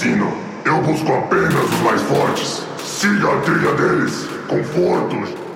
assassino. Eu busco apenas os mais fortes. Siga a trilha deles. confortos.